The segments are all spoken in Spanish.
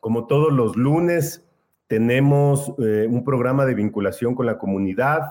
Como todos los lunes, tenemos eh, un programa de vinculación con la comunidad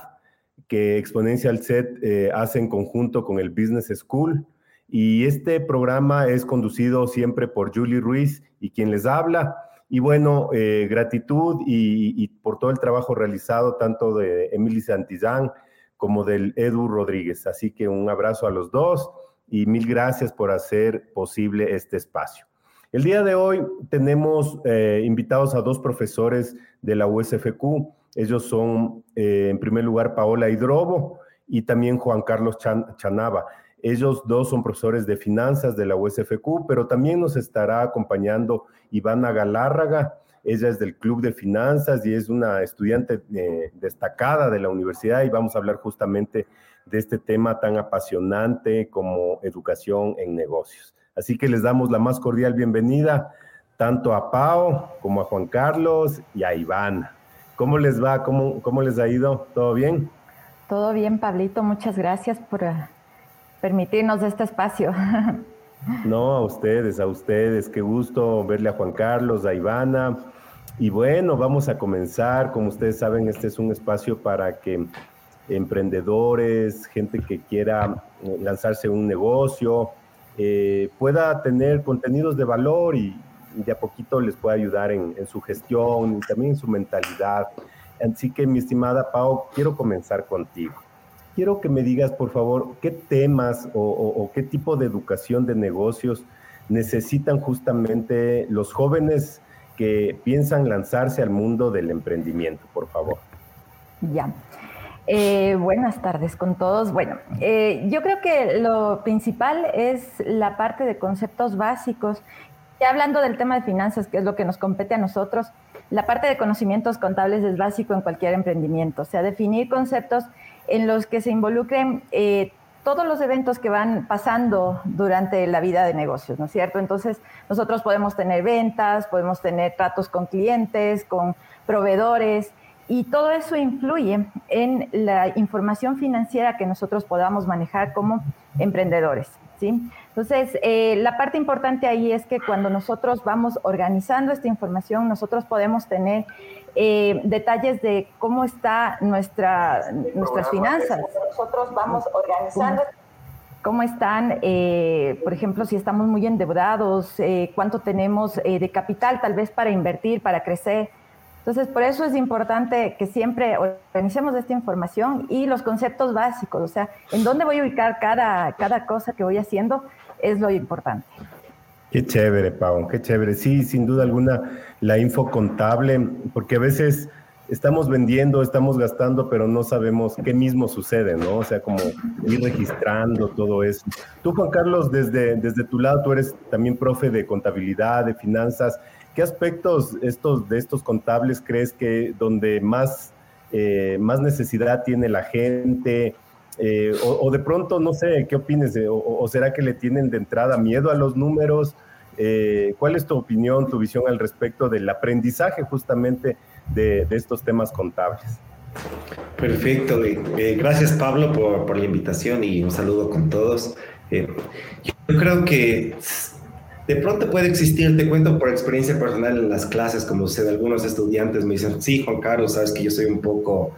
que Exponential Set eh, hace en conjunto con el Business School. Y este programa es conducido siempre por Julie Ruiz y quien les habla. Y bueno, eh, gratitud y, por todo el trabajo realizado tanto de Emily Santizán como del Edu Rodríguez. Así que un abrazo a los dos y mil gracias por hacer posible este espacio. El día de hoy tenemos eh, invitados a dos profesores de la USFQ. Ellos son, eh, en primer lugar, Paola Hidrobo y también Juan Carlos Chanava. Ellos dos son profesores de finanzas de la USFQ, pero también nos estará acompañando Ivana Galárraga. Ella es del Club de Finanzas y es una estudiante eh, destacada de la universidad y vamos a hablar justamente de este tema tan apasionante como educación en negocios. Así que les damos la más cordial bienvenida tanto a Pau como a Juan Carlos y a Ivana. ¿Cómo les va? ¿Cómo, cómo les ha ido? ¿Todo bien? Todo bien, Pablito. Muchas gracias por permitirnos este espacio. No, a ustedes, a ustedes. Qué gusto verle a Juan Carlos, a Ivana. Y bueno, vamos a comenzar. Como ustedes saben, este es un espacio para que emprendedores, gente que quiera eh, lanzarse un negocio, eh, pueda tener contenidos de valor y, de a poquito les pueda ayudar en, en, su gestión y también en su mentalidad. Así que, mi estimada Pau, quiero comenzar contigo quiero que me digas, por favor, qué temas o, qué tipo de educación de negocios necesitan justamente los jóvenes que piensan lanzarse al mundo del emprendimiento, por favor. Ya. Eh, buenas tardes con todos. Bueno, eh, yo creo que lo principal es la parte de conceptos básicos. Ya hablando del tema de finanzas, que es lo que nos compete a nosotros, la parte de conocimientos contables es básico en cualquier emprendimiento. O sea, definir conceptos en los que se involucren eh, todos los eventos que van pasando durante la vida de negocios, ¿no es cierto? Entonces, nosotros podemos tener ventas, podemos tener tratos con clientes, con proveedores, y todo eso influye en la información financiera que nosotros podamos manejar como emprendedores, ¿sí? Entonces, eh, la parte importante ahí es que cuando nosotros vamos organizando esta información, nosotros podemos tener eh, detalles de cómo está nuestra, nuestras finanzas. Nosotros vamos organizando. ¿Cómo están, eh, por ejemplo, si estamos muy endeudados, eh, cuánto tenemos de capital tal vez para invertir, para crecer? Entonces, por eso es importante que siempre organicemos esta información y los conceptos básicos, o sea, en dónde voy a ubicar cada, cada cosa que voy haciendo es lo importante. Qué chévere, Pau, qué chévere. Sí, sin duda alguna, la info contable, porque a veces estamos vendiendo, estamos gastando, pero no sabemos qué mismo sucede, ¿no? O sea, como ir registrando todo eso. Tú, Juan Carlos, desde, desde tu lado, tú eres también profe de contabilidad, de finanzas. ¿Qué aspectos estos, de estos contables crees que donde más, eh, más necesidad tiene la gente? Eh, o, de pronto, no sé, ¿qué opines? O, será que le tienen de entrada miedo a los números? Eh, ¿Cuál es tu opinión, tu visión al respecto del aprendizaje justamente de, estos temas contables? Perfecto. Eh, gracias Pablo por, la invitación y un saludo con todos. yo creo que de pronto puede existir, te cuento por experiencia personal en las clases, como sé, algunos estudiantes me dicen, sí, Juan Carlos, sabes que yo soy un poco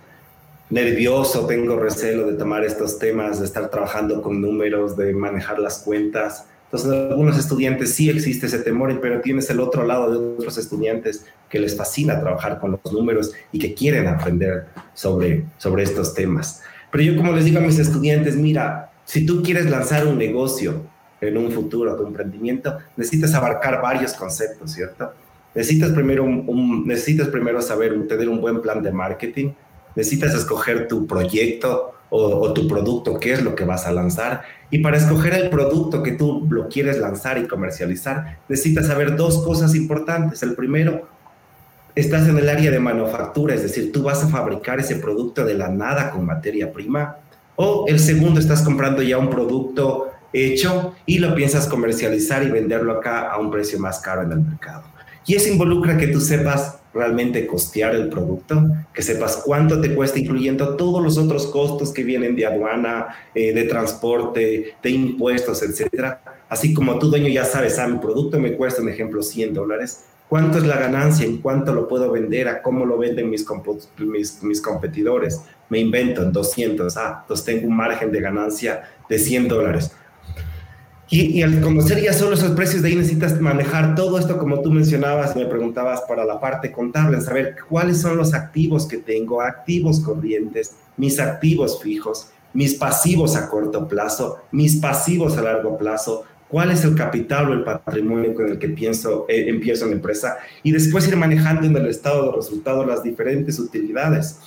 nervioso, tengo recelo de tomar estos temas, de estar trabajando con números, de manejar las cuentas. Entonces, algunos estudiantes sí existe ese temor, pero tienes el otro lado de otros estudiantes que les fascina trabajar con los números y que quieren aprender sobre, sobre estos temas. Pero yo como les digo a mis estudiantes, mira, si tú quieres lanzar un negocio en un futuro, tu emprendimiento, necesitas abarcar varios conceptos, ¿cierto? Necesitas primero, un, necesitas primero saber, tener un buen plan de marketing, necesitas escoger tu proyecto o, tu producto, qué es lo que vas a lanzar. Y para escoger el producto que tú lo quieres lanzar y comercializar, necesitas saber dos cosas importantes. El primero, estás en el área de manufactura, es decir, tú vas a fabricar ese producto de la nada con materia prima. O el segundo, estás comprando ya un producto hecho y lo piensas comercializar y venderlo acá a un precio más caro en el mercado. Y eso involucra que tú sepas realmente costear el producto, que sepas cuánto te cuesta, incluyendo todos los otros costos que vienen de aduana, eh, de transporte, de impuestos, etcétera. Así como tú, dueño, ya sabes, ah, mi producto me cuesta, un ejemplo, 100 dólares. ¿Cuánto es la ganancia? ¿En cuánto lo puedo vender? ¿A cómo lo venden mis, mis, mis competidores? Me invento en 200. Ah, entonces tengo un margen de ganancia de 100 dólares y, al conocer ya solo esos precios, de ahí necesitas manejar todo esto, como tú mencionabas y me preguntabas para la parte contable, saber cuáles son los activos que tengo, activos corrientes, mis activos fijos, mis pasivos a corto plazo, mis pasivos a largo plazo, cuál es el capital o el patrimonio con el que pienso, eh, empiezo la empresa y después ir manejando en el estado de resultados las diferentes utilidades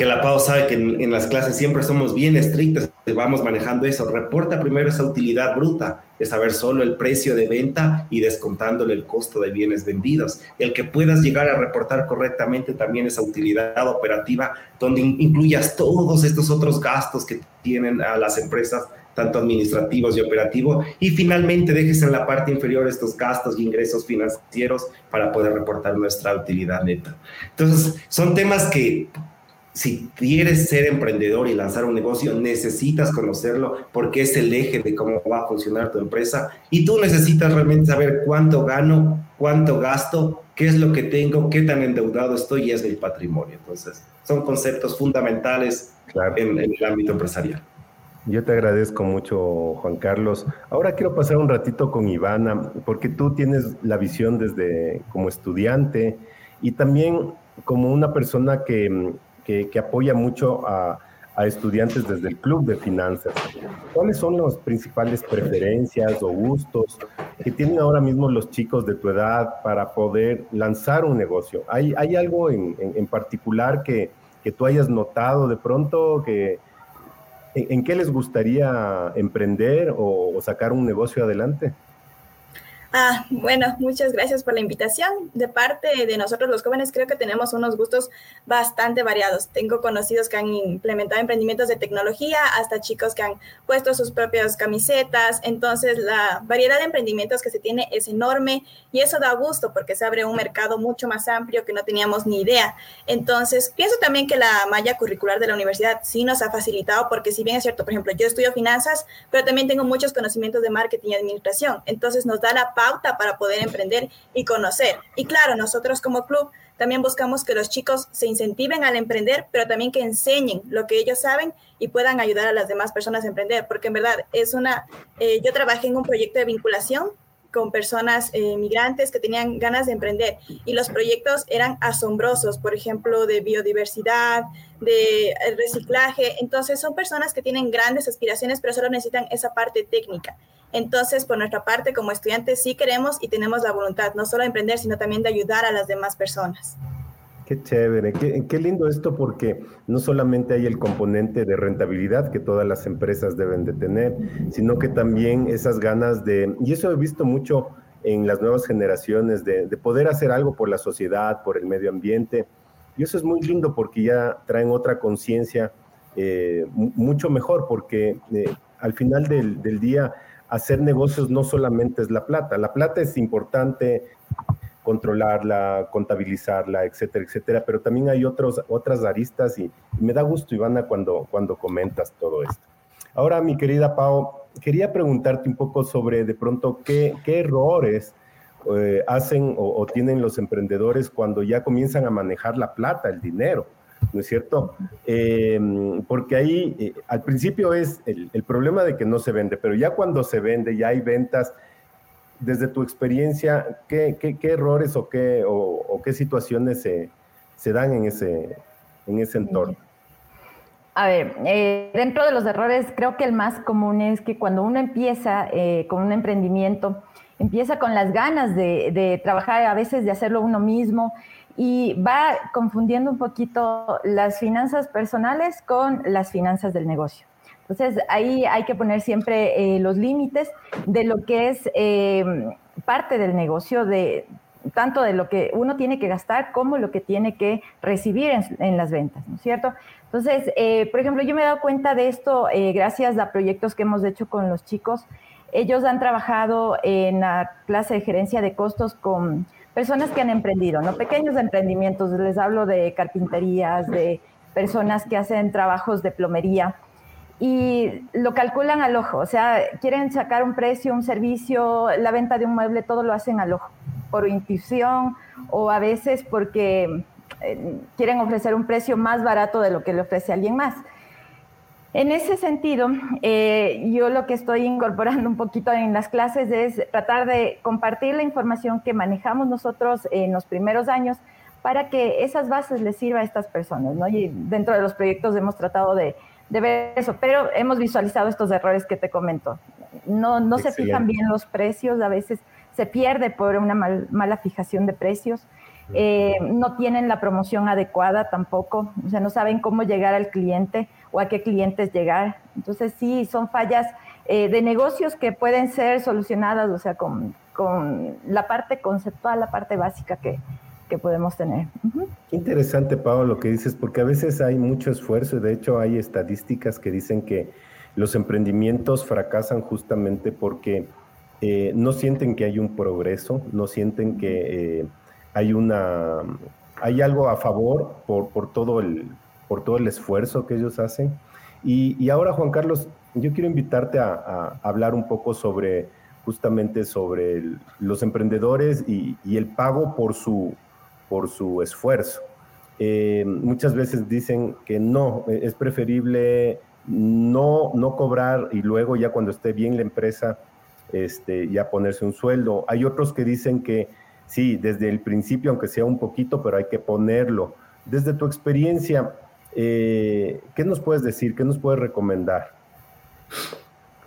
que la PAO sabe que en, las clases siempre somos bien estrictos, vamos manejando eso. Reporta primero esa utilidad bruta, de saber solo el precio de venta y descontándole el costo de bienes vendidos. El que puedas llegar a reportar correctamente también esa utilidad operativa, donde incluyas todos estos otros gastos que tienen a las empresas tanto administrativos y operativos, y finalmente dejes en la parte inferior estos gastos y ingresos financieros para poder reportar nuestra utilidad neta. Entonces, son temas que si quieres ser emprendedor y lanzar un negocio, necesitas conocerlo porque es el eje de cómo va a funcionar tu empresa y tú necesitas realmente saber cuánto gano, cuánto gasto, qué es lo que tengo, qué tan endeudado estoy y es mi patrimonio. Entonces, son conceptos fundamentales en, en el ámbito empresarial. Yo te agradezco mucho, Juan Carlos. Ahora quiero pasar un ratito con Ivana, porque tú tienes la visión desde como estudiante y también como una persona que que, apoya mucho a, estudiantes desde el Club de Finanzas. ¿Cuáles son las principales preferencias o gustos que tienen ahora mismo los chicos de tu edad para poder lanzar un negocio? ¿Hay, hay algo en, particular que, tú hayas notado de pronto que... ¿En, qué les gustaría emprender o sacar un negocio adelante? Ah, bueno, muchas gracias por la invitación. De parte de nosotros los jóvenes creo que tenemos unos gustos bastante variados. Tengo conocidos que han implementado emprendimientos de tecnología, hasta chicos que han puesto sus propias camisetas. Entonces, la variedad de emprendimientos que se tiene es enorme y eso da gusto porque se abre un mercado mucho más amplio que no teníamos ni idea. Entonces, pienso también que la malla curricular de la universidad sí nos ha facilitado porque si bien es cierto, por ejemplo, yo estudio finanzas, pero también tengo muchos conocimientos de marketing y administración. Entonces, nos da la pauta para poder emprender y conocer. Y claro, nosotros como club también buscamos que los chicos se incentiven al emprender, pero también que enseñen lo que ellos saben y puedan ayudar a las demás personas a emprender, porque en verdad es una, eh, yo trabajé en un proyecto de vinculación con personas eh, migrantes que tenían ganas de emprender y los proyectos eran asombrosos, por ejemplo, de biodiversidad, de eh, reciclaje. Entonces son personas que tienen grandes aspiraciones, pero solo necesitan esa parte técnica. Entonces, por nuestra parte, como estudiantes, sí queremos y tenemos la voluntad, no solo de emprender, sino también de ayudar a las demás personas. Qué chévere, qué, lindo esto porque no solamente hay el componente de rentabilidad que todas las empresas deben de tener, sino que también esas ganas de, y eso he visto mucho en las nuevas generaciones, de, poder hacer algo por la sociedad, por el medio ambiente. Y eso es muy lindo porque ya traen otra conciencia eh, mucho mejor, porque eh, al final del, del día hacer negocios no solamente es la plata, la plata es importante controlarla, contabilizarla, etcétera, etcétera, pero también hay otros, otras aristas y, me da gusto, Ivana, cuando, cuando comentas todo esto. Ahora, mi querida Pau, quería preguntarte un poco sobre de pronto qué, qué errores eh, hacen o, tienen los emprendedores cuando ya comienzan a manejar la plata, el dinero. ¿no es cierto? Em, porque ahí eh, al principio es el, el, problema de que no se vende, pero ya cuando se vende, ya hay ventas, desde tu experiencia, ¿qué, qué, errores o qué, o, qué situaciones se, se, dan en ese, en ese entorno? A ver, eh, dentro de los errores, creo que el más común es que cuando uno empieza eh, con un emprendimiento, empieza con las ganas de, de, trabajar, a veces de hacerlo uno mismo, y va confundiendo un poquito las finanzas personales con las finanzas del negocio. Entonces, ahí hay que poner siempre eh, los límites de lo que es eh, parte del negocio, de tanto de lo que uno tiene que gastar como lo que tiene que recibir en, las ventas, ¿no es cierto? Entonces, eh, por ejemplo, yo me he dado cuenta de esto gracias a proyectos que hemos hecho con los chicos. Ellos han trabajado en la clase de gerencia de costos con personas que han emprendido, ¿no? Pequeños emprendimientos, les hablo de carpinterías, de personas que hacen trabajos de plomería y lo calculan al ojo, o sea, quieren sacar un precio, un servicio, la venta de un mueble, todo lo hacen al ojo, por intuición o a veces porque eh, quieren ofrecer un precio más barato de lo que le ofrece alguien más. En ese sentido, eh, yo lo que estoy incorporando un poquito en las clases es tratar de compartir la información que manejamos nosotros en los primeros años para que esas bases les sirva a estas personas, ¿no? Y dentro de los proyectos hemos tratado de, ver eso, pero hemos visualizado estos errores que te comento. No, no se fijan bien los precios, a veces se pierde por una mala fijación de precios. Eh, no tienen la promoción adecuada tampoco, o sea, no saben cómo llegar al cliente o a qué clientes llegar. Entonces, sí, son fallas eh, de negocios que pueden ser solucionadas, o sea, con, con la parte conceptual, la parte básica que, que podemos tener. Qué interesante, Pablo, lo que dices, porque a veces hay mucho esfuerzo y de hecho hay estadísticas que dicen que los emprendimientos fracasan justamente porque eh, no sienten que hay un progreso, no sienten que hay una hay algo a favor por, por, todo, el, por todo el esfuerzo que ellos hacen. Y, ahora, Juan Carlos, yo quiero invitarte a, hablar un poco sobre justamente sobre los emprendedores y, el pago por su, por su esfuerzo. Eh, muchas veces dicen que no, es preferible no, no cobrar y luego ya cuando esté bien la empresa, este, ya ponerse un sueldo. Hay otros que dicen que sí, desde el principio, aunque sea un poquito, pero hay que ponerlo. Desde tu experiencia, eh, ¿qué nos puedes decir? ¿Qué nos puedes recomendar?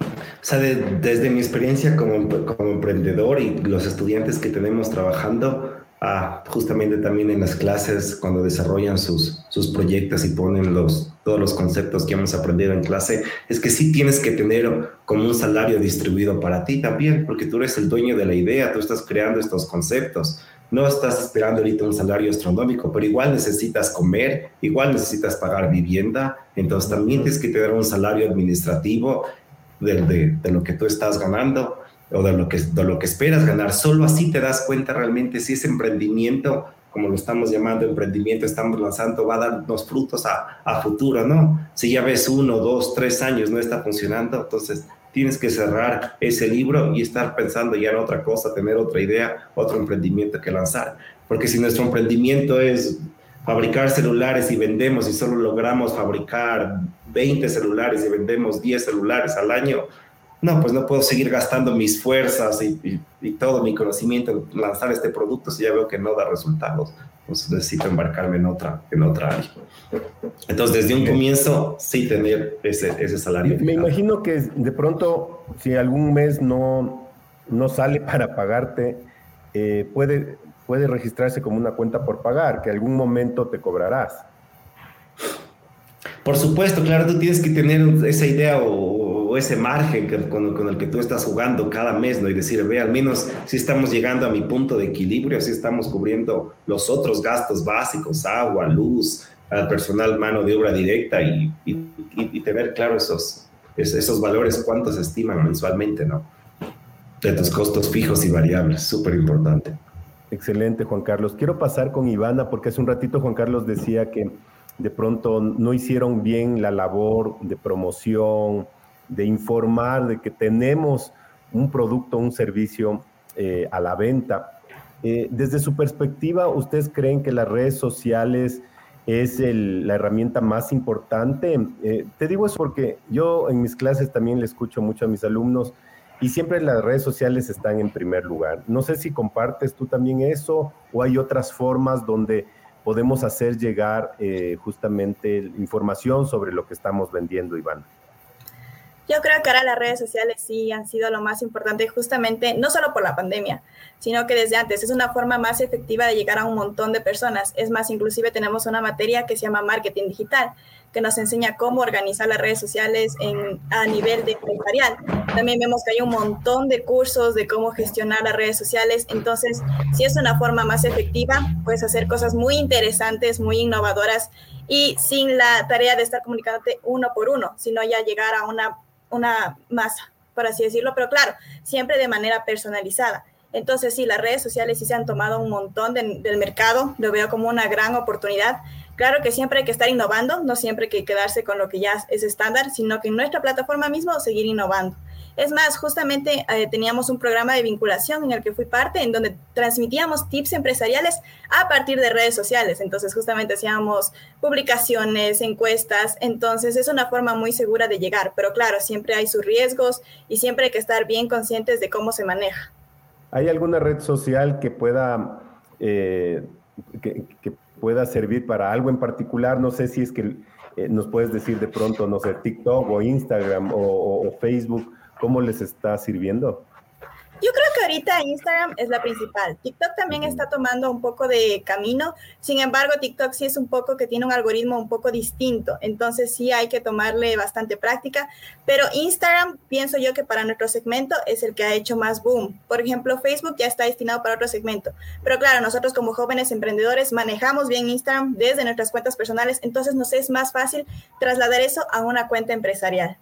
O sea, desde mi experiencia como, como, emprendedor y los estudiantes que tenemos trabajando, justamente también en las clases, cuando desarrollan sus, sus proyectos y ponen los, todos los conceptos que hemos aprendido en clase, es que sí tienes que tener como un salario distribuido para ti también, porque tú eres el dueño de la idea, tú estás creando estos conceptos. No estás esperando ahorita un salario astronómico, pero igual necesitas comer, igual necesitas pagar vivienda, entonces también tienes que tener un salario administrativo de, de, de lo que tú estás ganando o de lo, que, de lo que esperas ganar. Solo así te das cuenta realmente si ese emprendimiento, como lo estamos llamando emprendimiento, estamos lanzando, va a darnos frutos a, a futuro, ¿no? Si ya ves uno, dos, tres años no está funcionando, entonces tienes que cerrar ese libro y estar pensando ya en otra cosa, tener otra idea, otro emprendimiento que lanzar. Porque si nuestro emprendimiento es fabricar celulares y vendemos y solo logramos fabricar 20 celulares y vendemos 10 celulares al año, no, pues no puedo seguir gastando mis fuerzas y, todo mi conocimiento en lanzar este producto si ya veo que no da resultados. Entonces necesito embarcarme en otra, en otra área. Entonces, desde un comienzo, sí tener ese, ese salario. Me imagino que de pronto, si algún mes no, no sale para pagarte, eh, puede, puede registrarse como una cuenta por pagar, que algún momento te cobrarás. Por supuesto, claro, tú tienes que tener esa idea o ese margen con, el que tú estás jugando cada mes, ¿no? Y decir, ve, al menos si estamos llegando a mi punto de equilibrio, si estamos cubriendo los otros gastos básicos, agua, luz, al personal, mano de obra directa y, tener claro esos, esos valores, cuántos estiman mensualmente, ¿no? De tus costos fijos y variables, súper importante. Excelente, Juan Carlos. Quiero pasar con Ivana, porque hace un ratito Juan Carlos decía que de pronto no hicieron bien la labor de promoción, de informar de que tenemos un producto, un servicio eh, a la venta. Eh, desde su perspectiva, ¿ustedes creen que las redes sociales es la herramienta más importante? Eh, te digo eso porque yo en mis clases también le escucho mucho a mis alumnos y siempre las redes sociales están en primer lugar. No sé si compartes tú también eso o hay otras formas donde podemos hacer llegar justamente información sobre lo que estamos vendiendo, Iván. Yo creo que ahora las redes sociales sí han sido lo más importante justamente, no solo por la pandemia, sino que desde antes es una forma más efectiva de llegar a un montón de personas. Es más, inclusive tenemos una materia que se llama marketing digital, que nos enseña cómo organizar las redes sociales a nivel de empresarial. También vemos que hay un montón de cursos de cómo gestionar las redes sociales. Entonces, si es una forma más efectiva, puedes hacer cosas muy interesantes, muy innovadoras y sin la tarea de estar comunicándote uno por uno, sino ya llegar a una una masa, por así decirlo, pero claro, siempre de manera personalizada. Entonces, sí, las redes sociales sí se han tomado un montón del mercado, lo veo como una gran oportunidad. Claro que siempre hay que estar innovando, no siempre hay que quedarse con lo que ya es estándar, sino que en nuestra plataforma mismo seguir innovando. Es más, justamente eh, teníamos un programa de vinculación en el que fui parte, en donde transmitíamos tips empresariales a partir de redes sociales. Entonces, justamente hacíamos publicaciones, encuestas. Entonces, es una forma muy segura de llegar. Pero claro, siempre hay sus riesgos y siempre hay que estar bien conscientes de cómo se maneja. ¿Hay alguna red social que pueda, eh, que, pueda servir para algo en particular? No sé si es que eh, nos puedes decir de pronto, no sé, TikTok o Instagram o Facebook ¿Cómo les está sirviendo? Yo creo que ahorita Instagram es la principal. TikTok también está tomando un poco de camino. Sin embargo, TikTok sí es un poco que tiene un algoritmo un poco distinto. Entonces sí hay que tomarle bastante práctica. Pero Instagram, pienso yo que para nuestro segmento es el que ha hecho más boom. Por ejemplo, Facebook ya está destinado para otro segmento. Pero claro, nosotros como jóvenes emprendedores manejamos bien Instagram desde nuestras cuentas personales. Entonces nos es más fácil trasladar eso a una cuenta empresarial.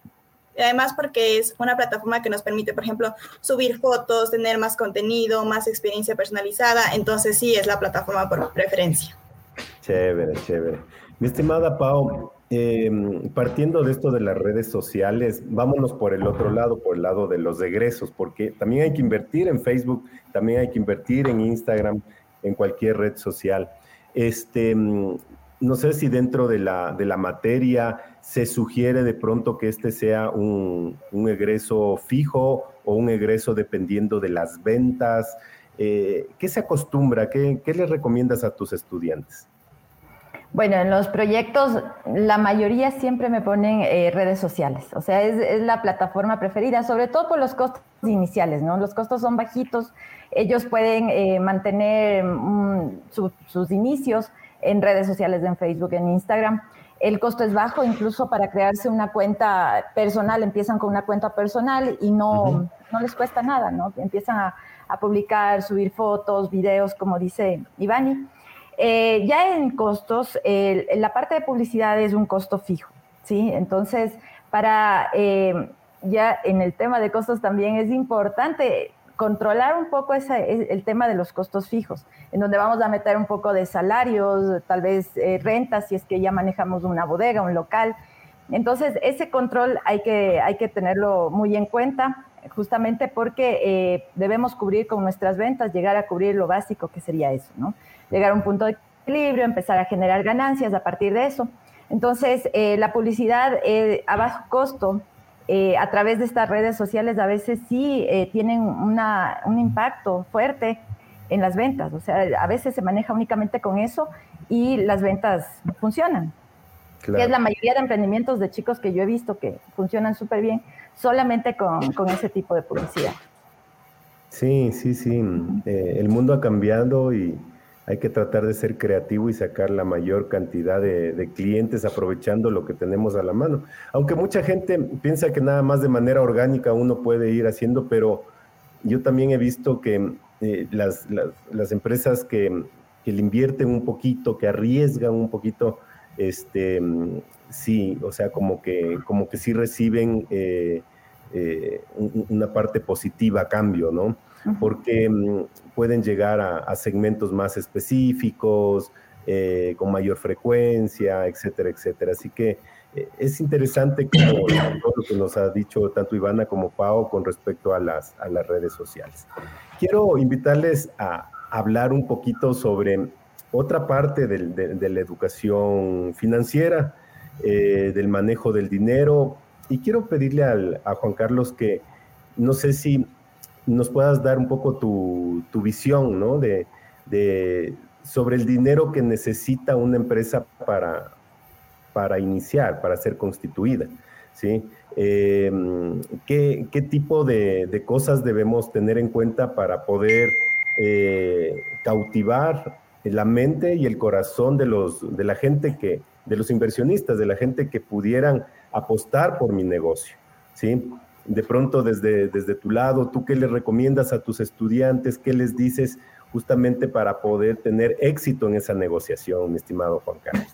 Además, porque es una plataforma que nos permite, por ejemplo, subir fotos, tener más contenido, más experiencia personalizada. Entonces, sí, es la plataforma por preferencia. Chévere, chévere. Mi estimada Pau, em, partiendo de esto de las redes sociales, vámonos por el otro lado, por el lado de los egresos, porque también hay que invertir en Facebook, también hay que invertir en Instagram, en cualquier red social. Este, no sé si dentro de la, de la materia se sugiere de pronto que este sea un, egreso fijo o un egreso dependiendo de las ventas. Eh, ¿Qué se acostumbra? ¿Qué, ¿Qué le recomiendas a tus estudiantes? Bueno, en los proyectos la mayoría siempre me ponen eh, redes sociales, o sea, es, la plataforma preferida, sobre todo por los costos iniciales, ¿no? Los costos son bajitos, ellos pueden eh, mantener mm, sus inicios en redes sociales, en Facebook, en Instagram. El costo es bajo, incluso para crearse una cuenta personal, empiezan con una cuenta personal y no, no les cuesta nada, ¿no? Empiezan a, publicar, subir fotos, videos, como dice Ivani. Eh, ya en costos, la parte de publicidad es un costo fijo, ¿sí? Entonces, para, eh, ya en el tema de costos también es importante controlar un poco ese, el tema de los costos fijos, en donde vamos a meter un poco de salarios, tal vez eh, rentas, si es que ya manejamos una bodega, un local. Entonces, ese control hay que, hay que tenerlo muy en cuenta, justamente porque eh, debemos cubrir con nuestras ventas, llegar a cubrir lo básico que sería eso, ¿no? Llegar a un punto de equilibrio, empezar a generar ganancias a partir de eso. Entonces, eh, la publicidad a bajo costo eh, a través de estas redes sociales a veces sí eh, tienen un impacto fuerte en las ventas. O sea, a veces se maneja únicamente con eso y las ventas funcionan. es la mayoría de emprendimientos de chicos que yo he visto que funcionan súper bien solamente con, con, ese tipo de publicidad. Sí, sí, sí. Eh, el mundo ha cambiado y, hay que tratar de ser creativo y sacar la mayor cantidad de, clientes aprovechando lo que tenemos a la mano. Aunque mucha gente piensa que nada más de manera orgánica uno puede ir haciendo, pero yo también he visto que eh, las, empresas que, le invierten un poquito, que arriesgan un poquito, este, sí, o sea, como que, como que sí reciben eh, eh, una parte positiva a cambio, ¿no? Porque mm, pueden llegar a, segmentos más específicos, eh, con mayor frecuencia, etcétera, etcétera. Así que eh, es interesante como todo lo que nos ha dicho tanto Ivana como Pau con respecto a las, a las redes sociales. Quiero invitarles a hablar un poquito sobre otra parte de, la educación financiera, eh, del manejo del dinero. Y quiero pedirle a Juan Carlos que no sé si nos puedas dar un poco tu, visión, ¿no? De, sobre el dinero que necesita una empresa para, para iniciar, para ser constituida, ¿sí? Em, ¿qué, tipo de, cosas debemos tener en cuenta para poder eh, cautivar la mente y el corazón de, los, de la gente que, de los inversionistas, de la gente que pudieran apostar por mi negocio, ¿sí? De pronto desde, desde tu lado, ¿tú qué les recomiendas a tus estudiantes? ¿Qué les dices justamente para poder tener éxito en esa negociación, mi estimado Juan Carlos?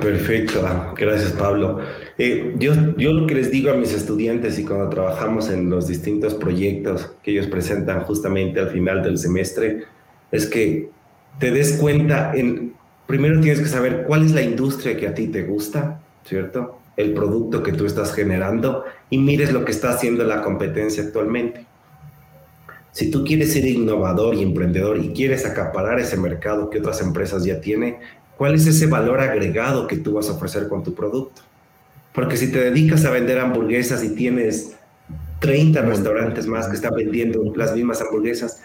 Perfecto, gracias Pablo. Eh, yo, yo lo que les digo a mis estudiantes y cuando trabajamos en los distintos proyectos que ellos presentan justamente al final del semestre es que te des cuenta, en, primero tienes que saber cuál es la industria que a ti te gusta, ¿cierto? El producto que tú estás generando y mires lo que está haciendo la competencia actualmente. Si tú quieres ser innovador y emprendedor y quieres acaparar ese mercado que otras empresas ya tienen, ¿cuál es ese valor agregado que tú vas a ofrecer con tu producto? Porque si te dedicas a vender hamburguesas y tienes 30 restaurantes más que están vendiendo las mismas hamburguesas,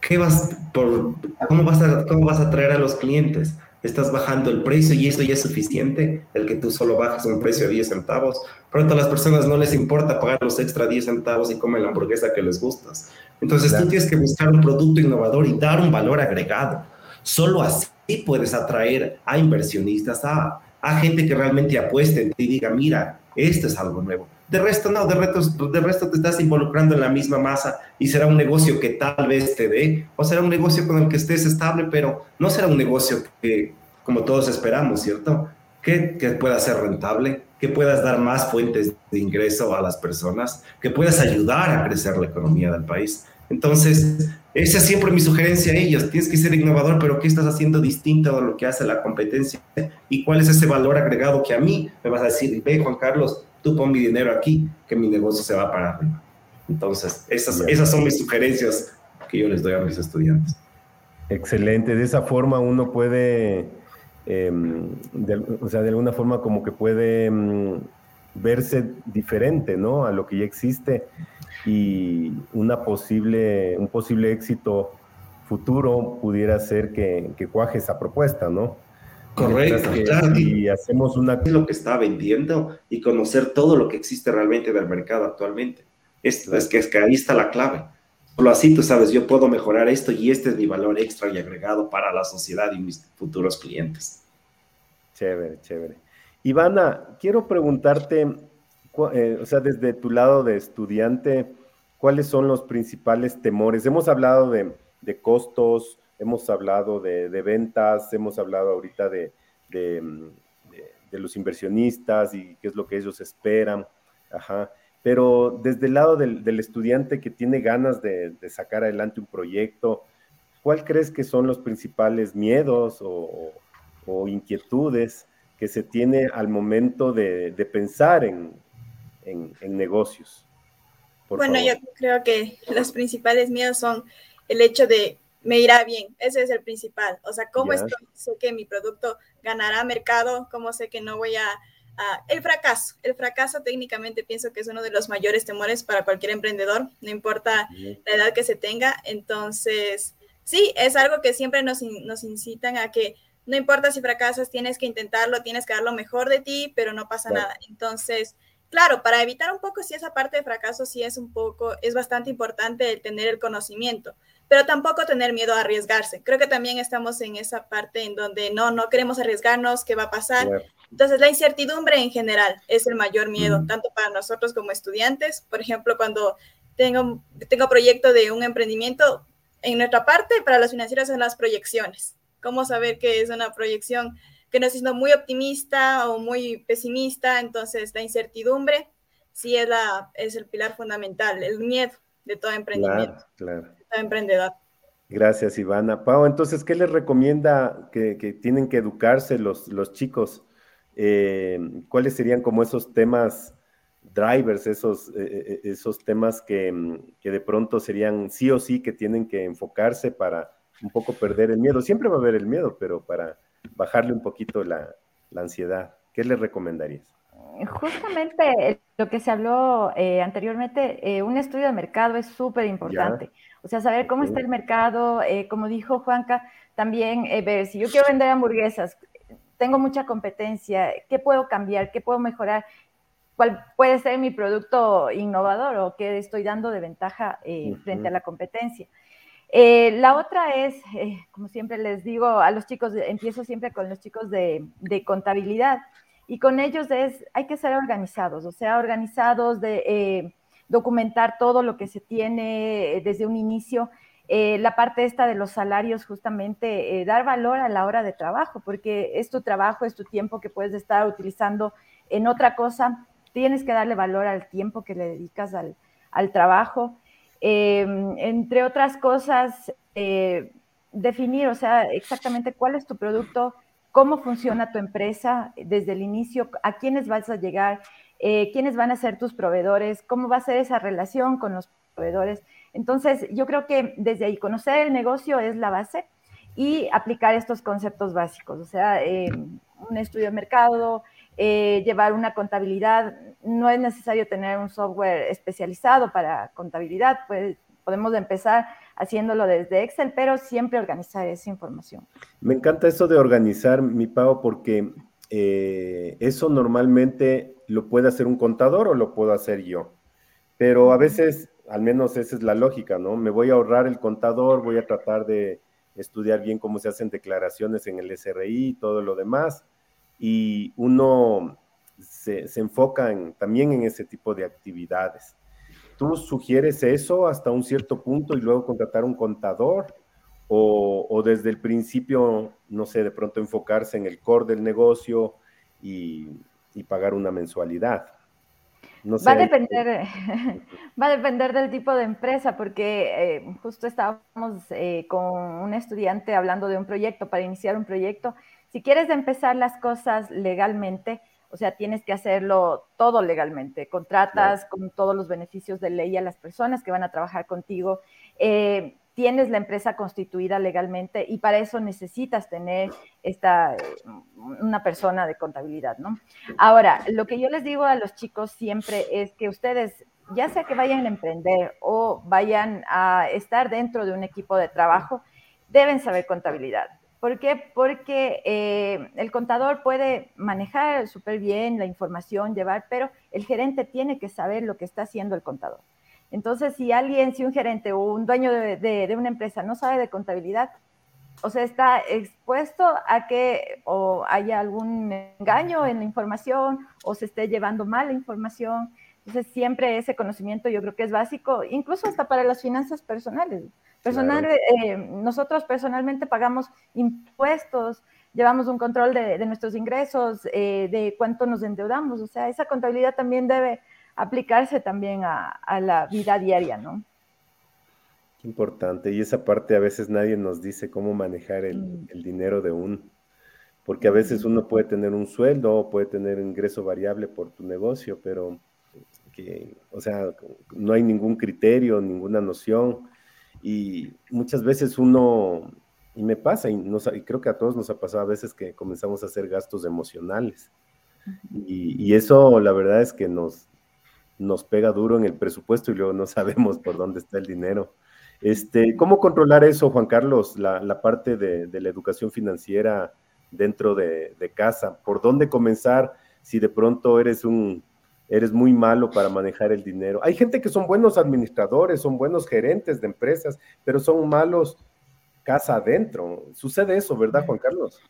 ¿qué vas por, cómo, vas a, ¿cómo vas a atraer a los clientes? Estás bajando el precio y esto ya es suficiente, el que tú solo bajas un precio de 10 centavos. Pronto a las personas no les importa pagar los extra 10 centavos y comen la hamburguesa que les gustas. Entonces tú tienes que buscar un producto innovador y dar un valor agregado. Solo así puedes atraer a inversionistas, a, a gente que realmente apueste en ti y diga, mira, esto es algo nuevo. De resto, no, de resto, de resto te estás involucrando en la misma masa y será un negocio que tal vez te dé, o será un negocio con el que estés estable, pero no será un negocio que, como todos esperamos, ¿cierto? Que, que pueda ser rentable, que puedas dar más fuentes de ingreso a las personas, que puedas ayudar a crecer la economía del país. Entonces, esa es siempre mi sugerencia a ellos. Tienes que ser innovador, pero ¿qué estás haciendo distinto a lo que hace la competencia? ¿Y cuál es ese valor agregado que a mí me vas a decir, ve Juan Carlos, tú pon mi dinero aquí, que mi negocio se va para arriba? Entonces, esas, esas son mis sugerencias que yo les doy a mis estudiantes. Excelente, de esa forma uno puede, em, o sea, de alguna forma como que puede em, verse diferente, ¿no? A lo que ya existe y una posible, un posible éxito futuro pudiera ser que, que cuaje esa propuesta, ¿no? Correcto, claro. Y hacemos una... lo que está vendiendo y conocer todo lo que existe realmente del mercado actualmente. Esto, es, que, es que ahí está la clave. Solo así tú sabes, yo puedo mejorar esto y este es mi valor extra y agregado para la sociedad y mis futuros clientes. Chévere, chévere. Ivana, quiero preguntarte, eh, o sea, desde tu lado de estudiante, ¿cuáles son los principales temores? Hemos hablado de, costos, hemos hablado de, ventas, hemos hablado ahorita de, los inversionistas y qué es lo que ellos esperan. Ajá. Pero desde el lado del, estudiante que tiene ganas de, sacar adelante un proyecto, ¿cuál crees que son los principales miedos o, inquietudes que se tiene al momento de, pensar en, en, negocios? bueno, yo creo que los principales miedos son el hecho de me irá bien, ese es el principal. O sea, ¿cómo estoy? sé que mi producto ganará mercado? ¿Cómo sé que no voy a, El fracaso. El fracaso técnicamente pienso que es uno de los mayores temores para cualquier emprendedor, no importa la edad que se tenga. Entonces, sí, es algo que siempre nos, nos incitan a que no importa si fracasas, tienes que intentarlo, tienes que dar lo mejor de ti, pero no pasa nada. Entonces, claro, para evitar un poco si esa parte de fracaso sí es un poco, es bastante importante el tener el conocimiento, pero tampoco tener miedo a arriesgarse. Creo que también estamos en esa parte en donde no, no queremos arriesgarnos, qué va a pasar. Entonces, la incertidumbre en general es el mayor miedo, tanto para nosotros como estudiantes. Por ejemplo, cuando tengo, tengo proyecto de un emprendimiento, en nuestra parte, para los financieros son las proyecciones. ¿Cómo saber qué es una proyección? Que no es muy optimista o muy pesimista, entonces la incertidumbre sí es, la, es el pilar fundamental, el miedo de todo emprendimiento, claro, de todo emprendedor. Gracias, Ivana. Pau, entonces, ¿qué les recomienda que, tienen que educarse los, los chicos? Eh, ¿Cuáles serían como esos temas drivers, esos, eh, eh, esos temas que, que, de pronto serían sí o sí que tienen que enfocarse para un poco perder el miedo? Siempre va a haber el miedo, pero para bajarle un poquito la, ansiedad. ¿Qué le recomendarías? Justamente lo que se habló eh, anteriormente, eh, un estudio de mercado es súper importante. O sea, saber cómo está el mercado, eh, como dijo Juanca, también ver si yo quiero vender hamburguesas, tengo mucha competencia, ¿qué puedo cambiar? ¿Qué puedo mejorar? ¿Cuál puede ser mi producto innovador o qué estoy dando de ventaja frente a la competencia? Eh, la otra es, eh, como siempre les digo a los chicos, empiezo siempre con los chicos de, contabilidad y con ellos es, hay que ser organizados, o sea, organizados de eh, documentar todo lo que se tiene desde un inicio. La parte esta de los salarios, justamente, dar valor a la hora de trabajo, porque es tu trabajo, es tu tiempo que puedes estar utilizando en otra cosa. Tienes que darle valor al tiempo que le dedicas al trabajo. Entre otras cosas, definir, o sea, exactamente cuál es tu producto, cómo funciona tu empresa desde el inicio, a quiénes vas a llegar, eh, quiénes van a ser tus proveedores, cómo va a ser esa relación con los proveedores. Entonces, yo creo que desde ahí conocer el negocio es la base y aplicar estos conceptos básicos, o sea, eh, un estudio de mercado, eh, llevar una contabilidad. No es necesario tener un software especializado para contabilidad, pues podemos empezar haciéndolo desde Excel, pero siempre organizar esa información. Me encanta eso de organizar, mi Pau, porque eh, eso normalmente lo puede hacer un contador o lo puedo hacer yo. Pero a veces, al menos esa es la lógica, ¿no? Me voy a ahorrar el contador, voy a tratar de estudiar bien cómo se hacen declaraciones en el SRI y todo lo demás. Y uno se, se enfoca también en ese tipo de actividades. ¿Tú sugieres eso hasta un cierto punto y luego contratar un contador? O, desde el principio, no sé, de pronto enfocarse en el core del negocio y, pagar una mensualidad? No va, a depender, va a depender del tipo de empresa, porque eh, justo estábamos eh, con un estudiante hablando de un proyecto, para iniciar un proyecto. Si quieres empezar las cosas legalmente, o sea, tienes que hacerlo todo legalmente. Contratas con todos los beneficios de ley a las personas que van a trabajar contigo. Eh, tienes la empresa constituida legalmente y para eso necesitas tener esta, una persona de contabilidad, ¿no? Ahora, lo que yo les digo a los chicos siempre es que ustedes, ya sea que vayan a emprender o vayan a estar dentro de un equipo de trabajo, deben saber contabilidad ¿Por qué? Porque eh, el contador puede manejar súper bien la información, llevar, pero el gerente tiene que saber lo que está haciendo el contador. Entonces, si alguien, si un gerente o un dueño de, una empresa no sabe de contabilidad, o sea, está expuesto a que o haya algún engaño en la información o se esté llevando mal la información. Entonces, siempre ese conocimiento yo creo que es básico, incluso hasta para las finanzas personales. Personal, eh, nosotros personalmente pagamos impuestos, llevamos un control de, nuestros ingresos, eh, de cuánto nos endeudamos. O sea, esa contabilidad también debe aplicarse también a, la vida diaria, ¿no? Importante. Y esa parte a veces nadie nos dice cómo manejar el, mm. el dinero de uno. Porque a veces uno puede tener un sueldo o puede tener ingreso variable por tu negocio, pero que, o sea, no hay ningún criterio, ninguna noción y muchas veces uno, y me pasa, y, creo que a todos nos ha pasado a veces que comenzamos a hacer gastos emocionales. Y, eso la verdad es que nos, nos pega duro en el presupuesto y luego no sabemos por dónde está el dinero. Este, ¿Cómo controlar eso, Juan Carlos, la, parte de, la educación financiera dentro de, de, casa? ¿Por dónde comenzar si de pronto eres un eres muy malo para manejar el dinero. Hay gente que son buenos administradores, son buenos gerentes de empresas, pero son malos casa adentro. Sucede eso, ¿verdad, Juan Carlos?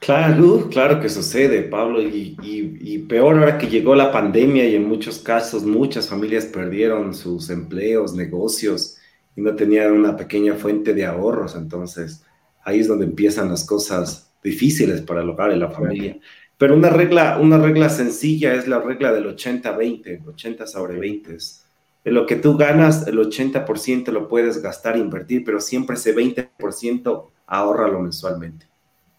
Claro, claro que sucede, Pablo, y, peor ahora que llegó la pandemia y en muchos casos muchas familias perdieron sus empleos, negocios y no tenían una pequeña fuente de ahorros, entonces ahí es donde empiezan las cosas difíciles para el hogar y la familia. Pero una regla, una regla sencilla es la regla del 80-20, 80 sobre 20. De lo que tú ganas, el 80% lo puedes gastar, invertir, pero siempre ese 20% ahórralo mensualmente.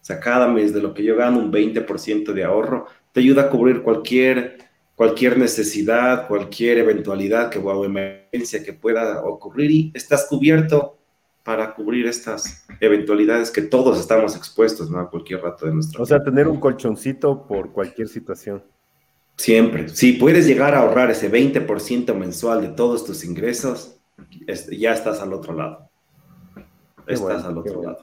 O sea, cada mes de lo que yo gano, un 20% de ahorro te ayuda a cubrir cualquier, cualquier necesidad, cualquier eventualidad que, o emergencia que pueda ocurrir y estás cubierto para cubrir estas eventualidades que todos estamos expuestos, ¿no? A cualquier rato de nuestra vida. O sea, tener un colchoncito por cualquier situación. Siempre. Si puedes llegar a ahorrar ese 20% mensual de todos tus ingresos, ya estás al otro lado. estás al otro lado.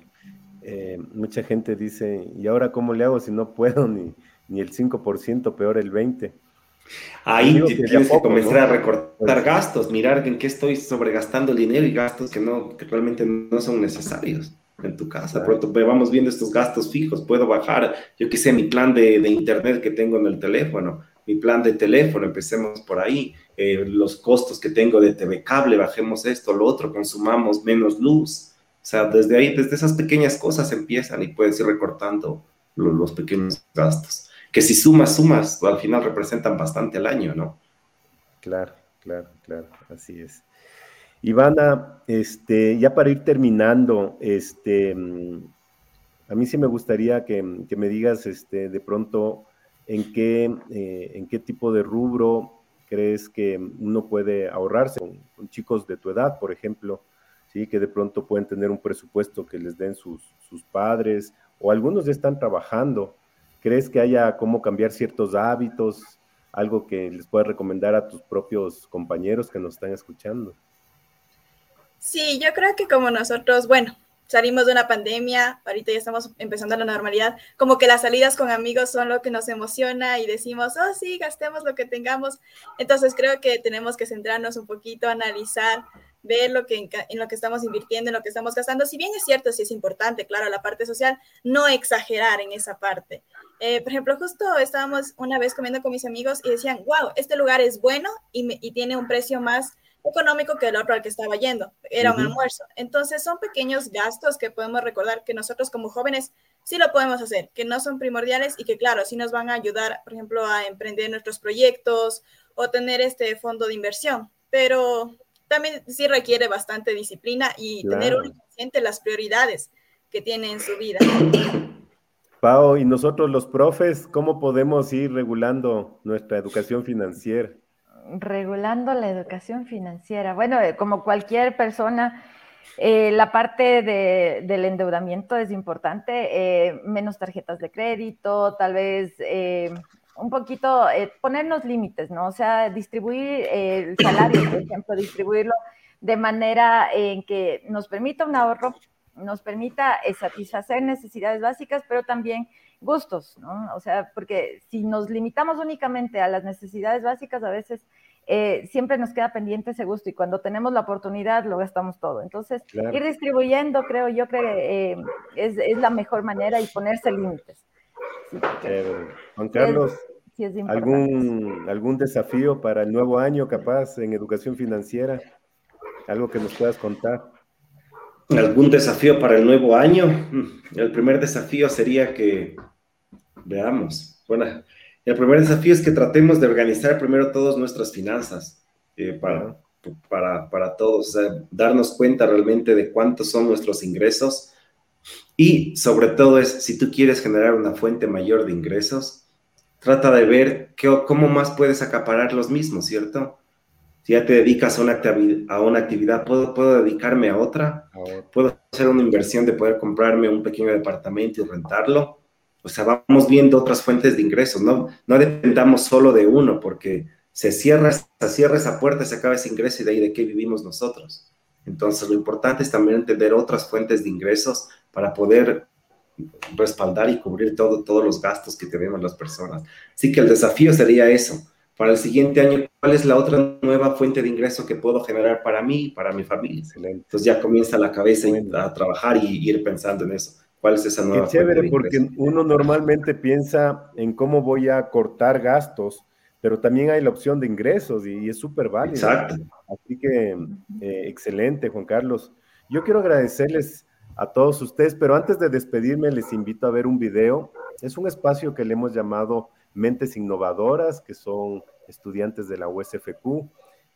Eh, mucha gente dice, ¿y ahora cómo le hago si no puedo ni, ni el 5%, peor el 20%? Ahí tienes que comenzar a recortar pues gastos, mirar en qué estoy sobregastando el dinero y gastos que, no, que realmente no son necesarios en tu casa. Pronto vamos viendo estos gastos fijos, puedo bajar, yo qué sé, mi plan de, de, internet que tengo en el teléfono, mi plan de teléfono, empecemos por ahí, eh, los costos que tengo de TV cable, bajemos esto, lo otro, consumamos menos luz. O sea, desde ahí, desde esas pequeñas cosas empiezan y puedes ir recortando los, pequeños gastos, que si sumas, sumas, al final representan bastante al año, ¿no? Claro, claro, claro, así es. Ivana, este, ya para ir terminando, este, a mí sí me gustaría que, me digas, este, de pronto, en qué, eh, en qué tipo de rubro crees que uno puede ahorrarse con, chicos de tu edad, por ejemplo, ¿sí? que de pronto pueden tener un presupuesto que les den sus, sus padres, o algunos ya están trabajando. ¿Crees que haya cómo cambiar ciertos hábitos? Algo que les puedas recomendar a tus propios compañeros que nos están escuchando. Sí, yo creo que como nosotros, bueno, salimos de una pandemia, ahorita ya estamos empezando la normalidad, como que las salidas con amigos son lo que nos emociona y decimos, oh sí, gastemos lo que tengamos. Entonces creo que tenemos que centrarnos un poquito, analizar, ver lo que en, lo que estamos invirtiendo, en lo que estamos gastando. Si bien es cierto, sí es importante, claro, la parte social, no exagerar en esa parte. Eh, por ejemplo, justo estábamos una vez comiendo con mis amigos y decían, wow, este lugar es bueno y, y tiene un precio más económico que el otro al que estaba yendo. Era un almuerzo. Entonces son pequeños gastos que podemos recordar que nosotros como jóvenes sí lo podemos hacer, que no son primordiales y que claro, sí nos van a ayudar, por ejemplo, a emprender nuestros proyectos o tener este fondo de inversión. Pero también sí requiere bastante disciplina y tener un las prioridades que tiene en su vida. Pau, y nosotros los profes, ¿cómo podemos ir regulando nuestra educación financiera? regulando la educación financiera. Bueno, eh, como cualquier persona, eh, la parte del endeudamiento es importante, eh, menos tarjetas de crédito, tal vez un poquito ponernos límites, ¿no? O sea, distribuir el salario, por ejemplo, distribuirlo de manera en que nos permita un ahorro, nos permita satisfacer necesidades básicas, pero también gustos, ¿no? O sea, porque si nos limitamos únicamente a las necesidades básicas, a veces eh, siempre nos queda pendiente ese gusto y cuando tenemos la oportunidad lo gastamos todo. Entonces, ir distribuyendo, creo yo que eh, es, es, la mejor manera y ponerse límites. Juan Carlos, ¿algún, ¿algún desafío para el nuevo año capaz en educación financiera? ¿Algo que nos puedas contar? ¿Algún desafío para el nuevo año? El primer desafío sería que Veamos. Bueno, el primer desafío es que tratemos de organizar primero todas nuestras finanzas eh, para, para, para, todos, darnos cuenta realmente de cuántos son nuestros ingresos y sobre todo es, si tú quieres generar una fuente mayor de ingresos, trata de ver qué, cómo más puedes acaparar los mismos, ¿cierto? Si ya te dedicas a una, a una actividad, ¿puedo, ¿puedo dedicarme a otra? ¿Puedo hacer una inversión de poder comprarme un pequeño departamento y rentarlo? o sea, vamos viendo otras fuentes de ingresos, no, no dependamos solo de uno, porque se cierra, se cierra esa puerta, se acaba ese ingreso y de ahí de qué vivimos nosotros. Entonces, lo importante es también entender otras fuentes de ingresos para poder respaldar y cubrir todo, todos los gastos que tenemos las personas. Así que el desafío sería eso. Para el siguiente año, ¿cuál es la otra nueva fuente de ingreso que puedo generar para mí y para mi familia? Excelente. Entonces ya comienza la cabeza a trabajar y ir pensando en eso. ¿Cuál es esa nueva? Qué chévere, porque uno normalmente piensa en cómo voy a cortar gastos, pero también hay la opción de ingresos y, es súper válido. Exacto. Así que, eh, excelente, Juan Carlos. Yo quiero agradecerles a todos ustedes, pero antes de despedirme les invito a ver un video. Es un espacio que le hemos llamado Mentes Innovadoras, que son estudiantes de la USFQ,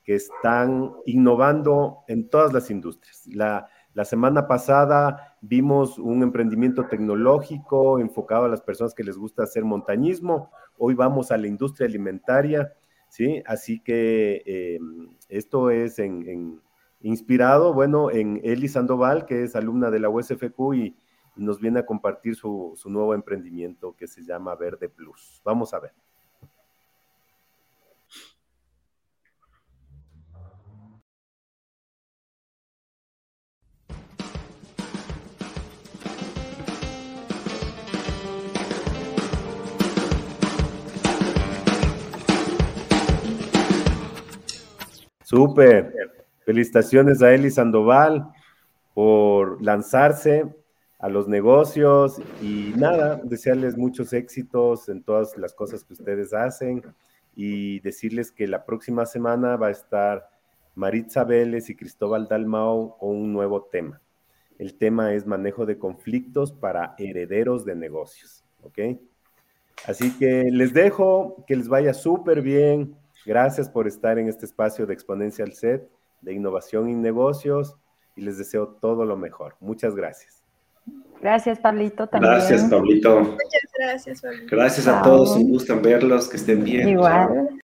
que están innovando en todas las industrias. La, la semana pasada vimos un emprendimiento tecnológico enfocado a las personas que les gusta hacer montañismo. Hoy vamos a la industria alimentaria, ¿sí? Así que eh, esto es en, inspirado, bueno, en Eli Sandoval, que es alumna de la USFQ y, nos viene a compartir su, su nuevo emprendimiento que se llama Verde Plus. Vamos a ver. Súper. Felicitaciones a Eli Sandoval por lanzarse a los negocios y nada, desearles muchos éxitos en todas las cosas que ustedes hacen, y decirles que la próxima semana va a estar Maritza Vélez y Cristóbal Dalmao con un nuevo tema. El tema es manejo de conflictos para herederos de negocios, ¿ok? Así que les dejo, que les vaya súper bien. Gracias por estar en este espacio de Exponencial Set de innovación y negocios y les deseo todo lo mejor. Muchas gracias. Gracias, Pablito. También. Gracias, Pablito. Muchas gracias, Pablito. Gracias a todos. Un gusto en verlos. Que estén bien. Igual.